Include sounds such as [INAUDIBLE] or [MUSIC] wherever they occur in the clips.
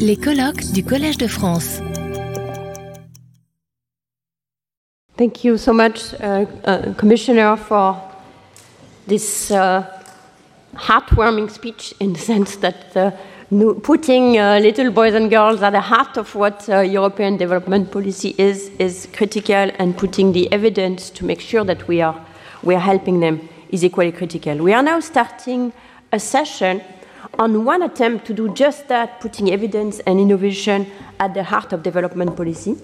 Les colloques du Collège de France. Thank you so much, uh, uh, Commissioner, for this uh, heartwarming speech in the sense that uh, putting uh, little boys and girls at the heart of what uh, European development policy is is critical, and putting the evidence to make sure that we are we are helping them is equally critical. We are now starting a session on one attempt to do just that, putting evidence and innovation at the heart of development policy,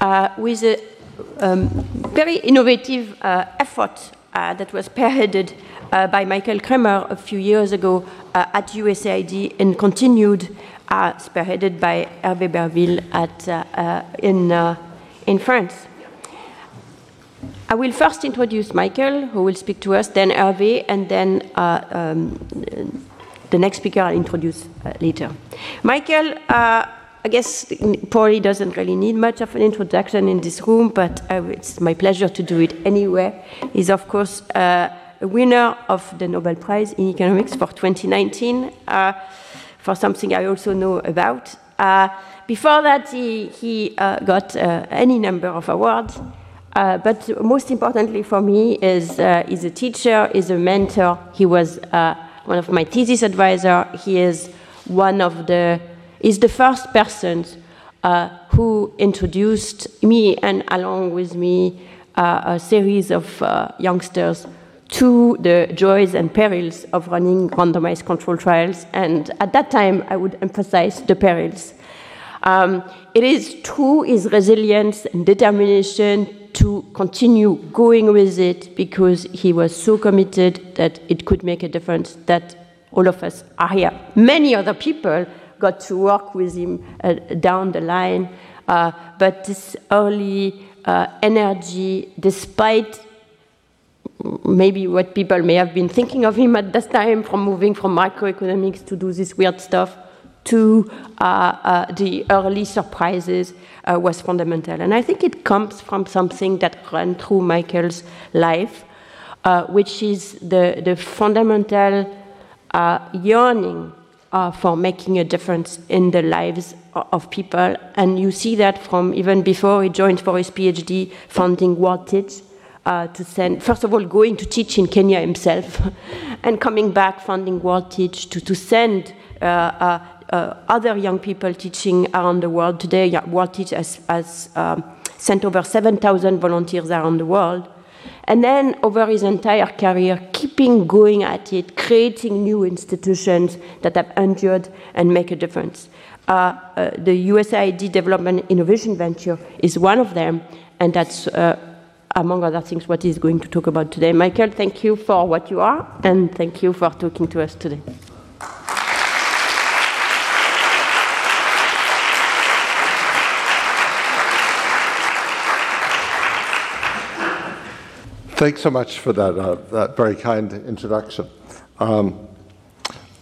uh, with a um, very innovative uh, effort uh, that was spearheaded uh, by Michael Kremer a few years ago uh, at USAID and continued, uh, spearheaded by Hervé Berville at, in, in France. I will first introduce Michael, who will speak to us, then Hervé, and then um, the next speaker I'll introduce uh, later. Michael, uh, I guess probably doesn't really need much of an introduction in this room, but uh, it's my pleasure to do it anyway. He's, of course, uh, a winner of the Nobel Prize in Economics for 2019, uh, for something I also know about. Uh, before that, he, he got any number of awards. Uh, but most importantly for me is uh, he's a teacher, he's a mentor. He was uh, one of my thesis advisor. He is one of the, is the first person uh, who introduced me and along with me uh, a series of uh, youngsters to the joys and perils of running randomized control trials. And at that time, I would emphasize the perils. Um, it is true his resilience and determination to continue going with it because he was so committed that it could make a difference that all of us are here. Many other people got to work with him uh, down the line, uh, but this early uh, energy, despite maybe what people may have been thinking of him at that time from moving from microeconomics to do this weird stuff to uh, uh, the early surprises uh, was fundamental. And I think it comes from something that ran through Michael's life, which is the, the fundamental yearning uh, for making a difference in the lives of people. And you see that from even before he joined for his PhD, founding World. Uh, to send, first of all, going to teach in Kenya himself, [LAUGHS] and coming back, funding World Teach to, to send uh, uh, other young people teaching around the world. Today, World Teach has, has um, sent over 7,000 volunteers around the world. And then, over his entire career, keeping going at it, creating new institutions that have endured and make a difference. Uh, uh, the USAID Development Innovation Venture is one of them, and that's, uh, among other things, what he's going to talk about today. Michael, thank you for what you are, and thank you for talking to us today. Thanks so much for that, uh, that very kind introduction. Um,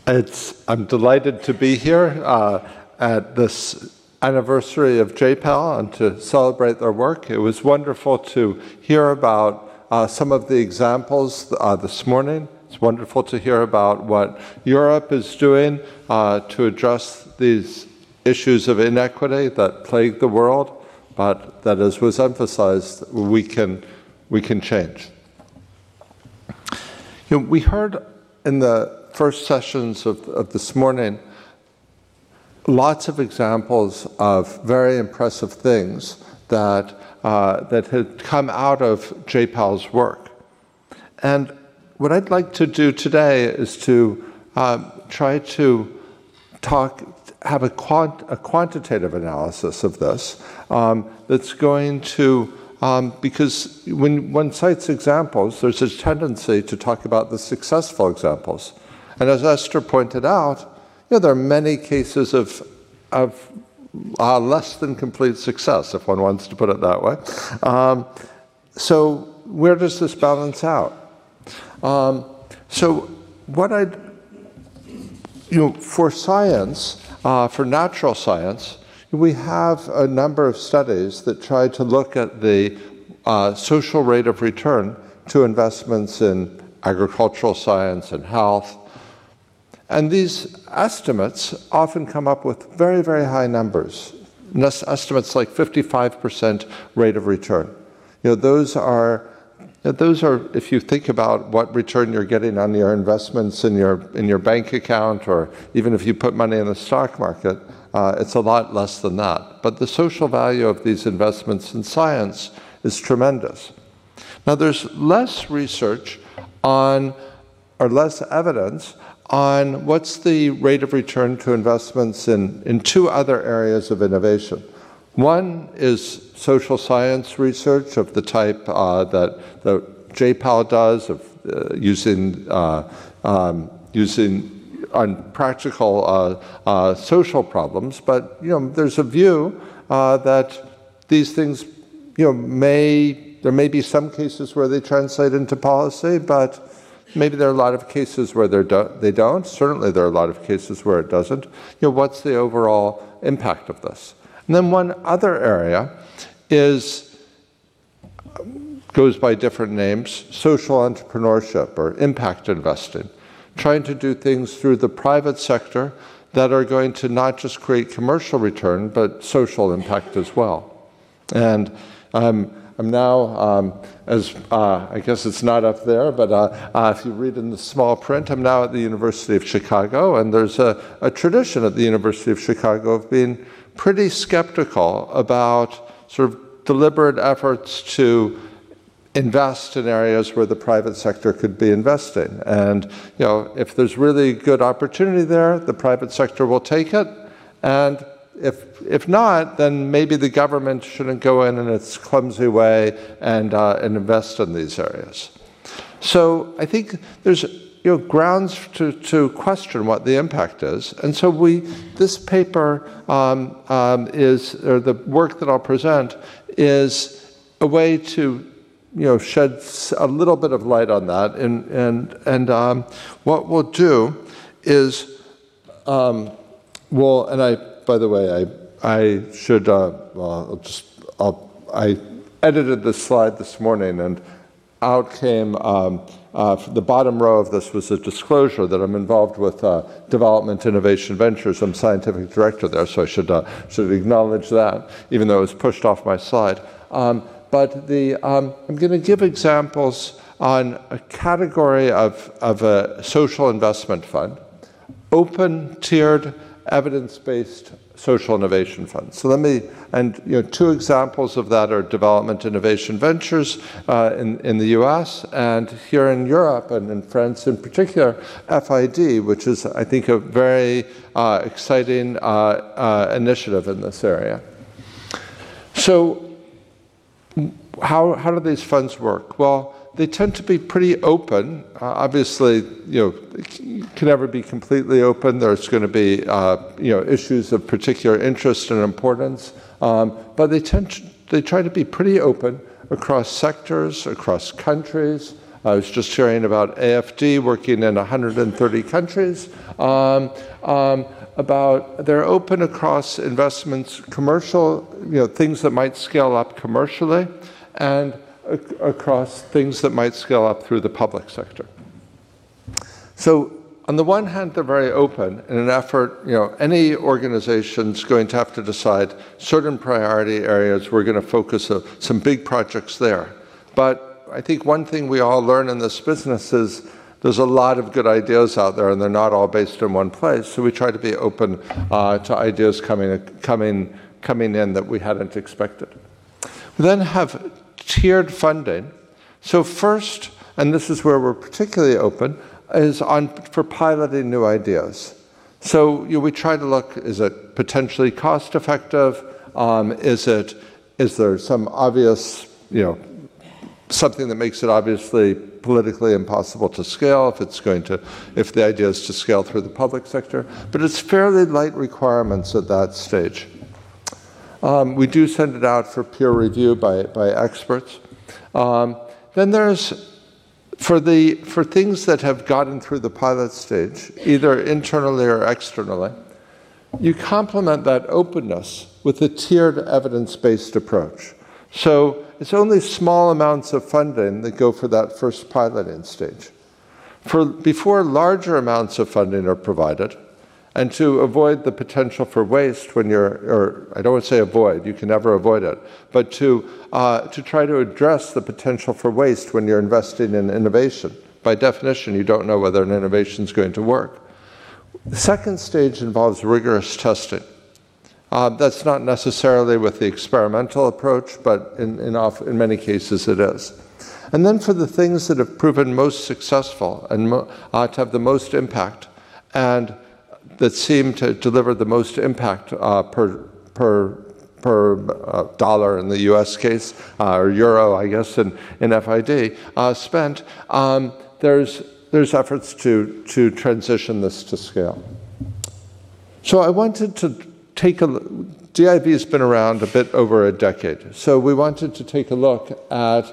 it's, I'm delighted to be here uh, at this anniversary of JPAL and to celebrate their work. It was wonderful to hear about uh, some of the examples uh, this morning. It's wonderful to hear about what Europe is doing uh, to address these issues of inequity that plague the world, but that, as was emphasized, we can we can change. You know, we heard in the first sessions of, of this morning lots of examples of very impressive things that, uh, that had come out of JPAL's work. And what I'd like to do today is to um, try to talk, have a, quant, a quantitative analysis of this um, that's going to um, because when one cites examples, there's a tendency to talk about the successful examples. And as Esther pointed out, you know, there are many cases of, of uh, less than complete success, if one wants to put it that way. Um, so, where does this balance out? Um, so, what I'd, you know, for science, uh, for natural science, we have a number of studies that try to look at the uh, social rate of return to investments in agricultural science and health. And these estimates often come up with very, very high numbers. Estimates like 55% rate of return. You know, those are those are, if you think about what return you're getting on your investments in your in your bank account, or even if you put money in the stock market, uh, it's a lot less than that. But the social value of these investments in science is tremendous. Now, there's less research on, or less evidence on what's the rate of return to investments in, in two other areas of innovation. One is social science research of the type uh, that, that J-PAL does, of uh, using, uh, um, using on practical uh, uh, social problems. But you know, there's a view uh, that these things, you know, may there may be some cases where they translate into policy, but Maybe there are a lot of cases where do, they don't. Certainly, there are a lot of cases where it doesn't. You know, what's the overall impact of this? And then one other area is goes by different names: social entrepreneurship or impact investing, trying to do things through the private sector that are going to not just create commercial return but social impact as well. And um, I'm now, um, as uh, I guess it's not up there, but uh, uh, if you read in the small print, I'm now at the University of Chicago, and there's a, a tradition at the University of Chicago of being pretty skeptical about sort of deliberate efforts to invest in areas where the private sector could be investing. And you know, if there's really good opportunity there, the private sector will take it. And if, if not, then maybe the government shouldn't go in in its clumsy way and, uh, and invest in these areas. So I think there's you know, grounds to, to question what the impact is. And so we, this paper um, um, is, or the work that I'll present, is a way to you know, shed a little bit of light on that. And, and, and um, what we'll do is, um, we'll, and I by the way, I, I should, uh, well, I'll just, I'll, I edited this slide this morning and out came, um, uh, the bottom row of this was a disclosure that I'm involved with uh, Development Innovation Ventures. I'm scientific director there, so I should, uh, should acknowledge that, even though it was pushed off my slide. Um, but the, um, I'm going to give examples on a category of, of a social investment fund, open tiered evidence-based social innovation fund. So let me, and you know, two examples of that are Development Innovation Ventures uh, in, in the US and here in Europe and in France in particular, FID, which is, I think, a very uh, exciting uh, uh initiative in this area. So how, how do these funds work? Well, they tend to be pretty open. Uh, obviously, you know, can never be completely open. There's going to be, uh, you know, issues of particular interest and importance. Um, but they tend to, they try to be pretty open across sectors, across countries. I was just hearing about AFD working in 130 countries. Um, um, about they're open across investments, commercial, you know, things that might scale up commercially, and across things that might scale up through the public sector. So on the one hand, they're very open in an effort, you know, any organization's going to have to decide certain priority areas. We're going to focus a, some big projects there. But I think one thing we all learn in this business is there's a lot of good ideas out there, and they're not all based in one place. So we try to be open uh, to ideas coming, coming, coming in that we hadn't expected. We then have tiered funding. So first, and this is where we're particularly open, is on for piloting new ideas. So you know, we try to look: is it potentially cost effective? Um, is it is there some obvious you know something that makes it obviously politically impossible to scale if it's going to if the idea is to scale through the public sector? But it's fairly light requirements at that stage. Um, we do send it out for peer review by, by experts. Um, then there's for the for things that have gotten through the pilot stage, either internally or externally, you complement that openness with a tiered evidence-based approach. So it's only small amounts of funding that go for that first piloting stage. for before larger amounts of funding are provided, and to avoid the potential for waste when you're, or I don't want to say avoid, you can never avoid it, but to, uh, to try to address the potential for waste when you're investing in innovation. By definition, you don't know whether an innovation is going to work. The second stage involves rigorous testing. Uh, that's not necessarily with the experimental approach, but in, in, off, in, many cases it is. And then for the things that have proven most successful and mo- uh, to have the most impact, and that seem to deliver the most impact uh, per, per, per uh, dollar in the US case, uh, or euro, I guess, in, in FID, uh, spent, um, there's, there's efforts to, to transition this to scale. So I wanted to take a DIV has been around a bit over a decade. So we wanted to take a look at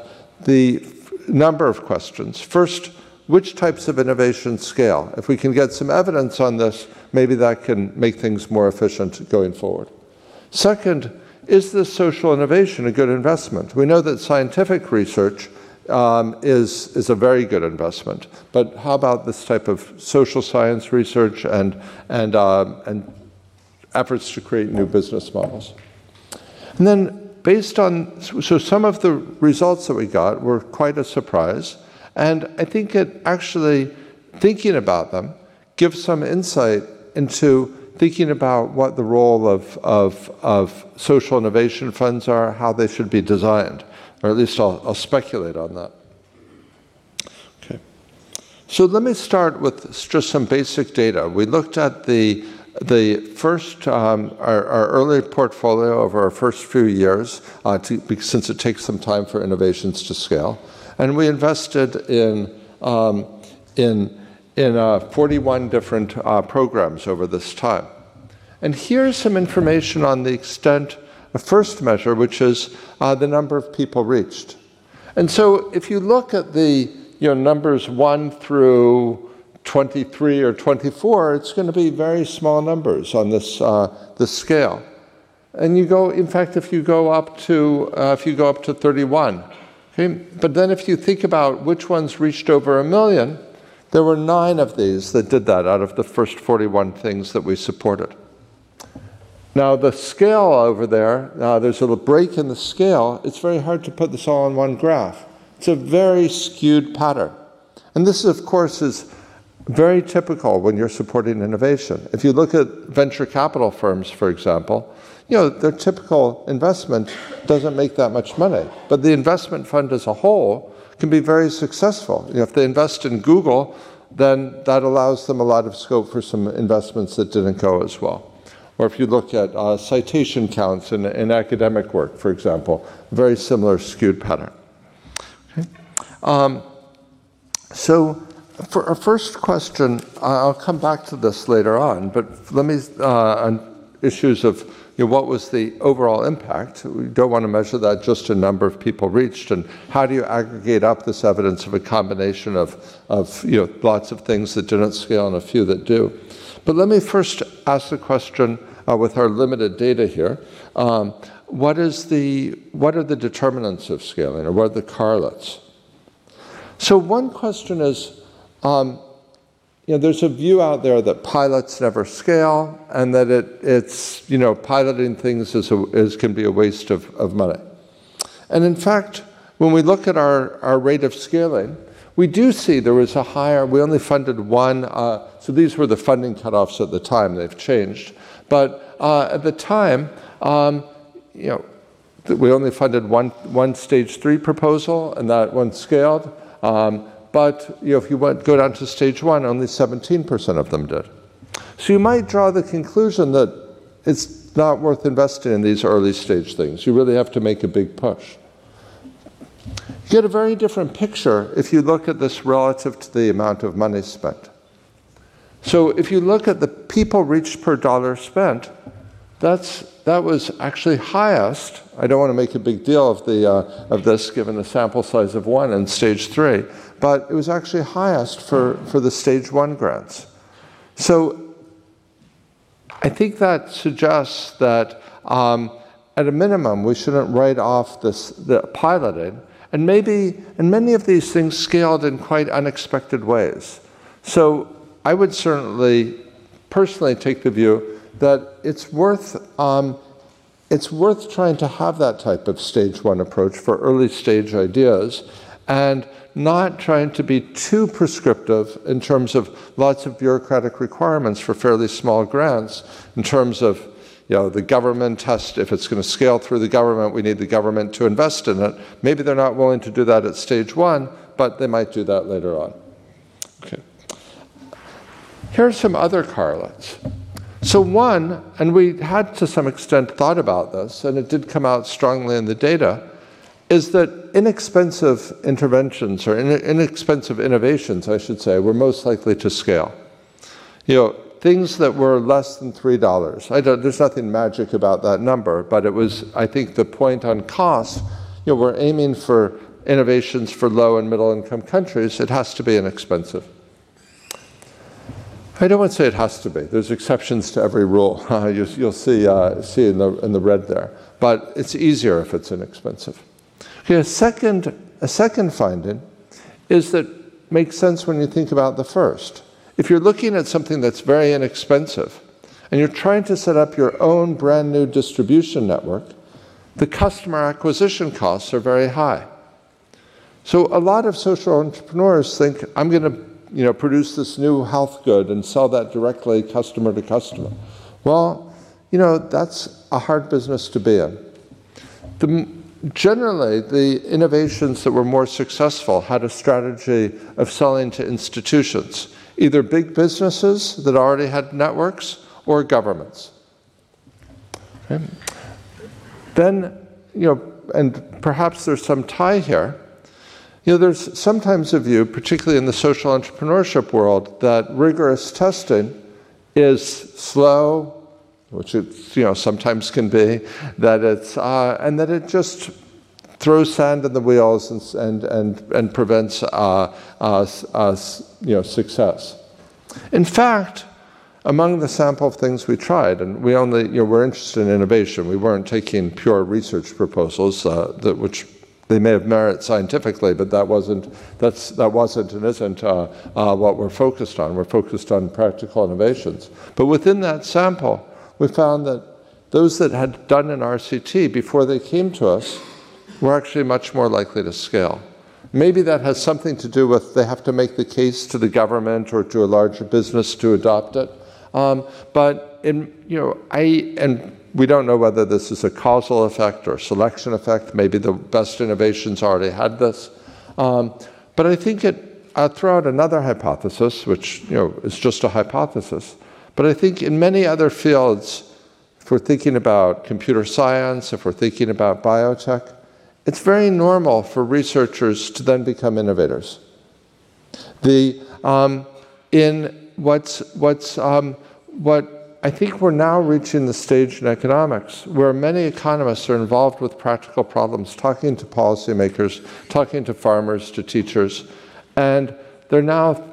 the number of questions. First, which types of innovation scale? If we can get some evidence on this, maybe that can make things more efficient going forward. Second, is this social innovation a good investment? We know that scientific research um, is, is a very good investment, but how about this type of social science research and, and, uh, and efforts to create new business models? And then, based on, so some of the results that we got were quite a surprise. And I think it actually, thinking about them, gives some insight into thinking about what the role of, of, of social innovation funds are, how they should be designed, or at least I'll, I'll speculate on that. Okay. So let me start with just some basic data. We looked at the the first, um, our, our, early portfolio over our first few years, uh, to, since it takes some time for innovations to scale. And we invested in, um, in, in uh, 41 different uh, programs over this time. And here's some information on the extent, the first measure, which is uh, the number of people reached. And so if you look at the you know, numbers 1 through 23 or 24, it's going to be very small numbers on this, uh, this scale. And you go, in fact, if you go up to, uh, if you go up to 31, Okay? But then if you think about which ones reached over a million, there were nine of these that did that out of the first 41 things that we supported. Now, the scale over there, uh, there's a little break in the scale. It's very hard to put this all in one graph. It's a very skewed pattern. And this, of course, is very typical when you're supporting innovation. If you look at venture capital firms, for example, you know, their typical investment doesn't make that much money. But the investment fund as a whole can be very successful. You know, if they invest in Google, then that allows them a lot of scope for some investments that didn't go as well. Or if you look at uh, citation counts in, in, academic work, for example, very similar skewed pattern. Okay. Um, so, for our first question, I'll come back to this later on, but let me, uh, on issues of you know, what was the overall impact? We don't want to measure that just in number of people reached. And how do you aggregate up this evidence of a combination of, of you know, lots of things that didn't scale and a few that do? But let me first ask the question uh, with our limited data here. Um, what, is the, what are the determinants of scaling, or what are the correlates? So, one question is um, you know, there's a view out there that pilots never scale and that it, it's, you know, piloting things is, a, is can be a waste of, of money. And in fact, when we look at our, our rate of scaling, we do see there was a higher, we only funded one, uh, so these were the funding cutoffs at the time, they've changed. But uh, at the time, um, you know, we only funded one, one stage three proposal, and that one scaled. Um, but you know, if you went, go down to stage one, only 17% of them did. So you might draw the conclusion that it's not worth investing in these early stage things. You really have to make a big push. You get a very different picture if you look at this relative to the amount of money spent. So if you look at the people reached per dollar spent, that's, that was actually highest. I don't want to make a big deal of, the, uh, of this given the sample size of one in stage three, but it was actually highest for, for the stage one grants. So I think that suggests that um, at a minimum, we shouldn't write off this, the piloting And maybe, and many of these things scaled in quite unexpected ways. So I would certainly personally take the view that it's worth um, it's worth trying to have that type of stage one approach for early stage ideas and not trying to be too prescriptive in terms of lots of bureaucratic requirements for fairly small grants, in terms of you know, the government test, if it's going to scale through the government, we need the government to invest in it. Maybe they're not willing to do that at stage one, but they might do that later on. Okay. Here are some other correlates. So, one, and we had to some extent thought about this, and it did come out strongly in the data, is that inexpensive interventions or inexpensive innovations, I should say, were most likely to scale. You know, things that were less than $3. I don't, there's nothing magic about that number, but it was, I think, the point on cost. You know, we're aiming for innovations for low and middle income countries. It has to be inexpensive. I don't want to say it has to be. There's exceptions to every rule. [LAUGHS] You, will see, uh, see in, the, in the red there. But it's easier if it's inexpensive. Okay, a second, a second finding is that makes sense when you think about the first. If you're looking at something that's very inexpensive and you're trying to set up your own brand new distribution network, the customer acquisition costs are very high. So a lot of social entrepreneurs think, I'm going to you know, produce this new health good and sell that directly customer to customer. Well, you know, that's a hard business to be in. The, generally, the innovations that were more successful had a strategy of selling to institutions, either big businesses that already had networks or governments. Okay. Then, you know, and perhaps there's some tie here you know, there's sometimes a view, particularly in the social entrepreneurship world, that rigorous testing is slow, which it you know sometimes can be, that it's uh, and that it just throws sand in the wheels and and and, and prevents uh, us, us you know success. In fact, among the sample of things we tried, and we only you know we're interested in innovation. We weren't taking pure research proposals uh, that which they may have merit scientifically, but that wasn't, that's, that wasn't and isn't uh, uh, what we're focused on. We're focused on practical innovations. But within that sample, we found that those that had done an RCT before they came to us were actually much more likely to scale. Maybe that has something to do with they have to make the case to the government or to a larger business to adopt it. Um, but in, you know, I and we don't know whether this is a causal effect or selection effect. Maybe the best innovations already had this. Um, but I think it, I'll throw out another hypothesis, which you know, is just a hypothesis. But I think in many other fields, if we're thinking about computer science, if we're thinking about biotech, it's very normal for researchers to then become innovators. The, um, in what's, what's, um, what I think we're now reaching the stage in economics where many economists are involved with practical problems, talking to policymakers, talking to farmers, to teachers, and they're now.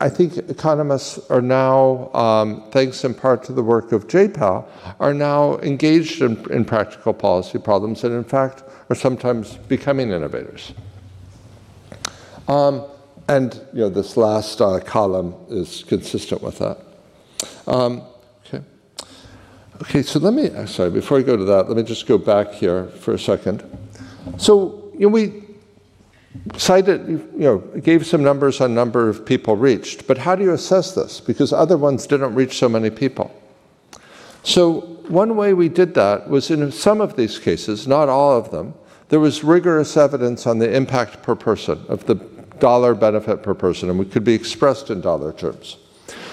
I think economists are now, um, thanks in part to the work of JPAL, are now engaged in, in practical policy problems and, in fact, are sometimes becoming innovators. Um, and you know, this last uh, column is consistent with that. Um, Okay, so let me, uh, sorry, before I go to that, let me just go back here for a second. So, you know, we cited, you know, gave some numbers on number of people reached, but how do you assess this? Because other ones didn't reach so many people. So, one way we did that was in some of these cases, not all of them, there was rigorous evidence on the impact per person, of the dollar benefit per person, and it could be expressed in dollar terms.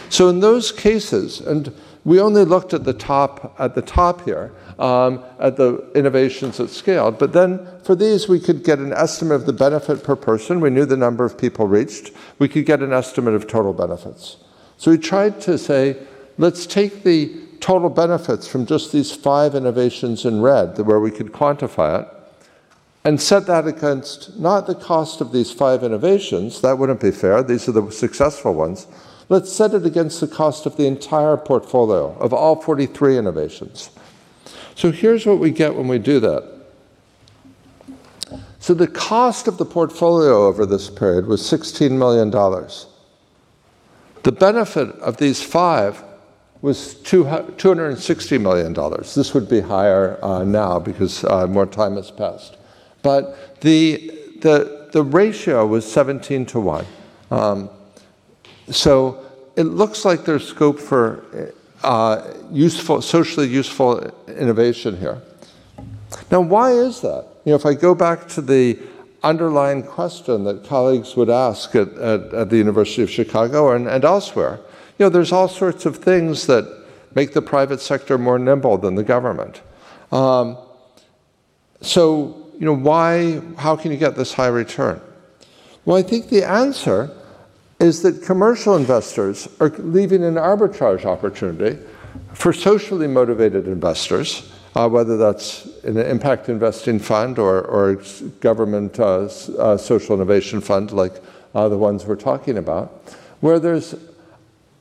So, in those cases, and we only looked at the top at the top here um, at the innovations that scaled but then for these we could get an estimate of the benefit per person. We knew the number of people reached. We could get an estimate of total benefits. So we tried to say let's take the total benefits from just these five innovations in red where we could quantify it and set that against not the cost of these five innovations. That wouldn't be fair. These are the successful ones Let's set it against the cost of the entire portfolio of all 43 innovations. So here's what we get when we do that. So the cost of the portfolio over this period was $16 million. The benefit of these five was $260 million. This would be higher uh, now because uh, more time has passed. But the, the, the ratio was 17 to 1. Um, so it looks like there's scope for uh, useful, socially useful innovation here. Now, why is that? You know, if I go back to the underlying question that colleagues would ask at, at, at the University of Chicago and, and elsewhere, you know, there's all sorts of things that make the private sector more nimble than the government. Um, so, you know, why, how can you get this high return? Well, I think the answer is that commercial investors are leaving an arbitrage opportunity for socially motivated investors, uh, whether that's an impact investing fund or, or government uh, uh, social innovation fund like uh, the ones we're talking about, where there's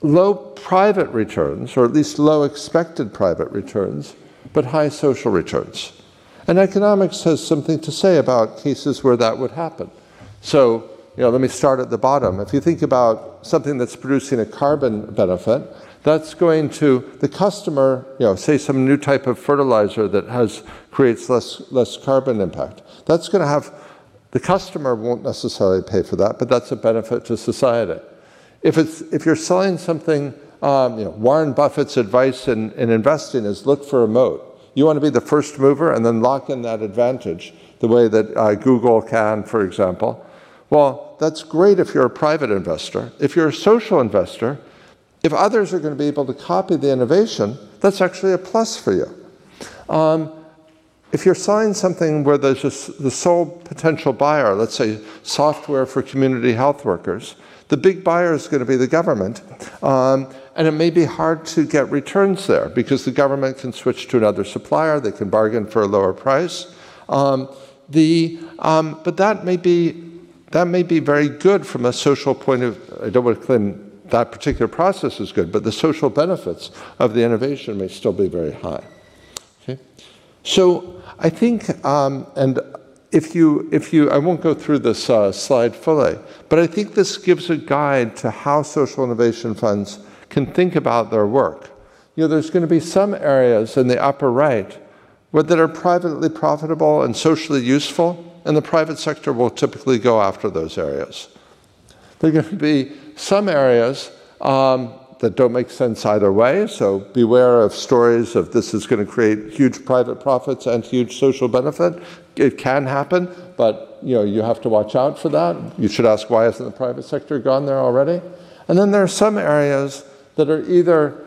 low private returns, or at least low expected private returns, but high social returns. And economics has something to say about cases where that would happen. So, you know, let me start at the bottom. If you think about something that's producing a carbon benefit, that's going to the customer, you know, say some new type of fertilizer that has creates less less carbon impact. That's going to have the customer won't necessarily pay for that, but that's a benefit to society. If, it's, if you're selling something, um, you know, Warren Buffett's advice in, in investing is look for a moat. You want to be the first mover and then lock in that advantage, the way that uh, Google can, for example. Well, that's great if you're a private investor. If you're a social investor, if others are going to be able to copy the innovation, that's actually a plus for you. Um, if you're selling something where there's just the sole potential buyer, let's say software for community health workers, the big buyer is going to be the government. Um, and it may be hard to get returns there because the government can switch to another supplier, they can bargain for a lower price. Um, the, um, but that may, be, that may be very good from a social point of I don't want to claim that particular process is good, but the social benefits of the innovation may still be very high. Okay? So I think, um, and if you, if you, I won't go through this uh, slide fully, but I think this gives a guide to how social innovation funds can think about their work. You know, there's going to be some areas in the upper right where, that are privately profitable and socially useful, and the private sector will typically go after those areas. There are going to be some areas um, that don't make sense either way. So beware of stories of this is going to create huge private profits and huge social benefit. It can happen, but you know you have to watch out for that. You should ask why hasn't the private sector gone there already? And then there are some areas that are either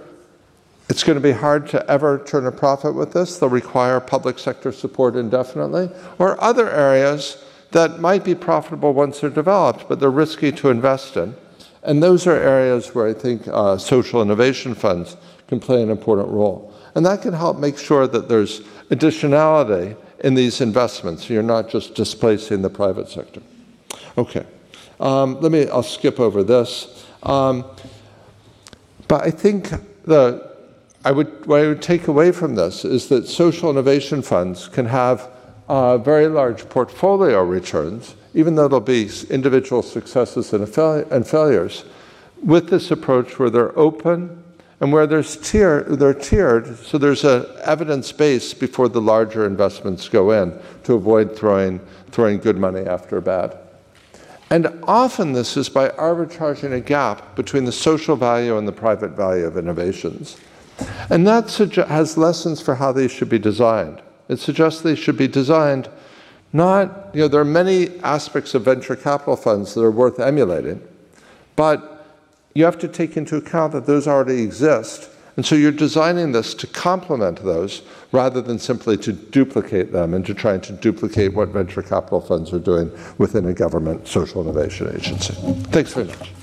it's going to be hard to ever turn a profit with this. They'll require public sector support indefinitely. Or other areas that might be profitable once they're developed, but they're risky to invest in. And those are areas where I think uh, social innovation funds can play an important role. And that can help make sure that there's additionality in these investments. You're not just displacing the private sector. Okay. Um, let me, I'll skip over this. Um, but I think the, I would, what I would take away from this is that social innovation funds can have uh, very large portfolio returns even though there'll be individual successes and, and failures, with this approach where they're open and where there's tier, they're tiered, so there's an evidence base before the larger investments go in to avoid throwing, throwing good money after bad. And often this is by arbitraging a gap between the social value and the private value of innovations. And that has lessons for how these should be designed. It suggests they should be designed not, you know, there are many aspects of venture capital funds that are worth emulating, but you have to take into account that those already exist. And so you're designing this to complement those rather than simply to duplicate them and to trying to duplicate what venture capital funds are doing within a government social innovation agency. Thanks very much.